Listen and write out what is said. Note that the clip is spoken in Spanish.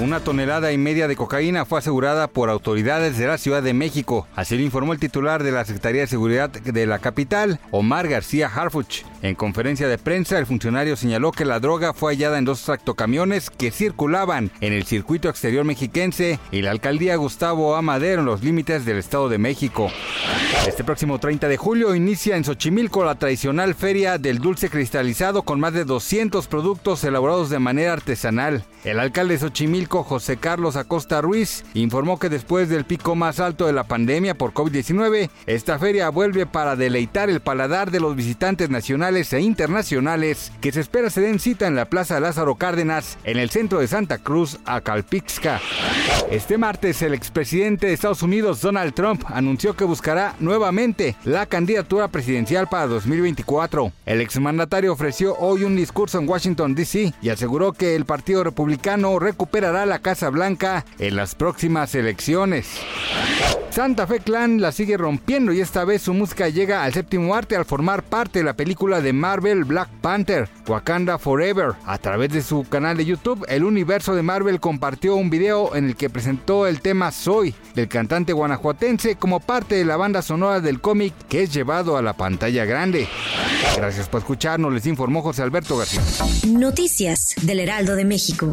Una tonelada y media de cocaína fue asegurada por autoridades de la Ciudad de México. Así lo informó el titular de la Secretaría de Seguridad de la capital, Omar García Harfuch. En conferencia de prensa, el funcionario señaló que la droga fue hallada en dos tractocamiones que circulaban en el circuito exterior mexiquense y la alcaldía Gustavo Amadero en los límites del Estado de México. Este próximo 30 de julio inicia en Xochimilco la tradicional feria del dulce cristalizado con más de 200 productos elaborados de manera artesanal. El alcalde de Xochimilco, José Carlos Acosta Ruiz, informó que después del pico más alto de la pandemia por COVID-19, esta feria vuelve para deleitar el paladar de los visitantes nacionales e internacionales que se espera se den cita en la Plaza Lázaro Cárdenas, en el centro de Santa Cruz, Acalpixca. Este martes, el expresidente de Estados Unidos, Donald Trump, anunció que buscará nuevamente la candidatura presidencial para 2024. El exmandatario ofreció hoy un discurso en Washington, D.C. y aseguró que el Partido Republicano recuperará la Casa Blanca en las próximas elecciones. Santa Fe Clan la sigue rompiendo y esta vez su música llega al séptimo arte al formar parte de la película de Marvel Black Panther, Wakanda Forever. A través de su canal de YouTube, el universo de Marvel compartió un video en el que presentó el tema Soy del cantante guanajuatense como parte de la banda sonora del cómic que es llevado a la pantalla grande. Gracias por escucharnos, les informó José Alberto García. Noticias del Heraldo de México.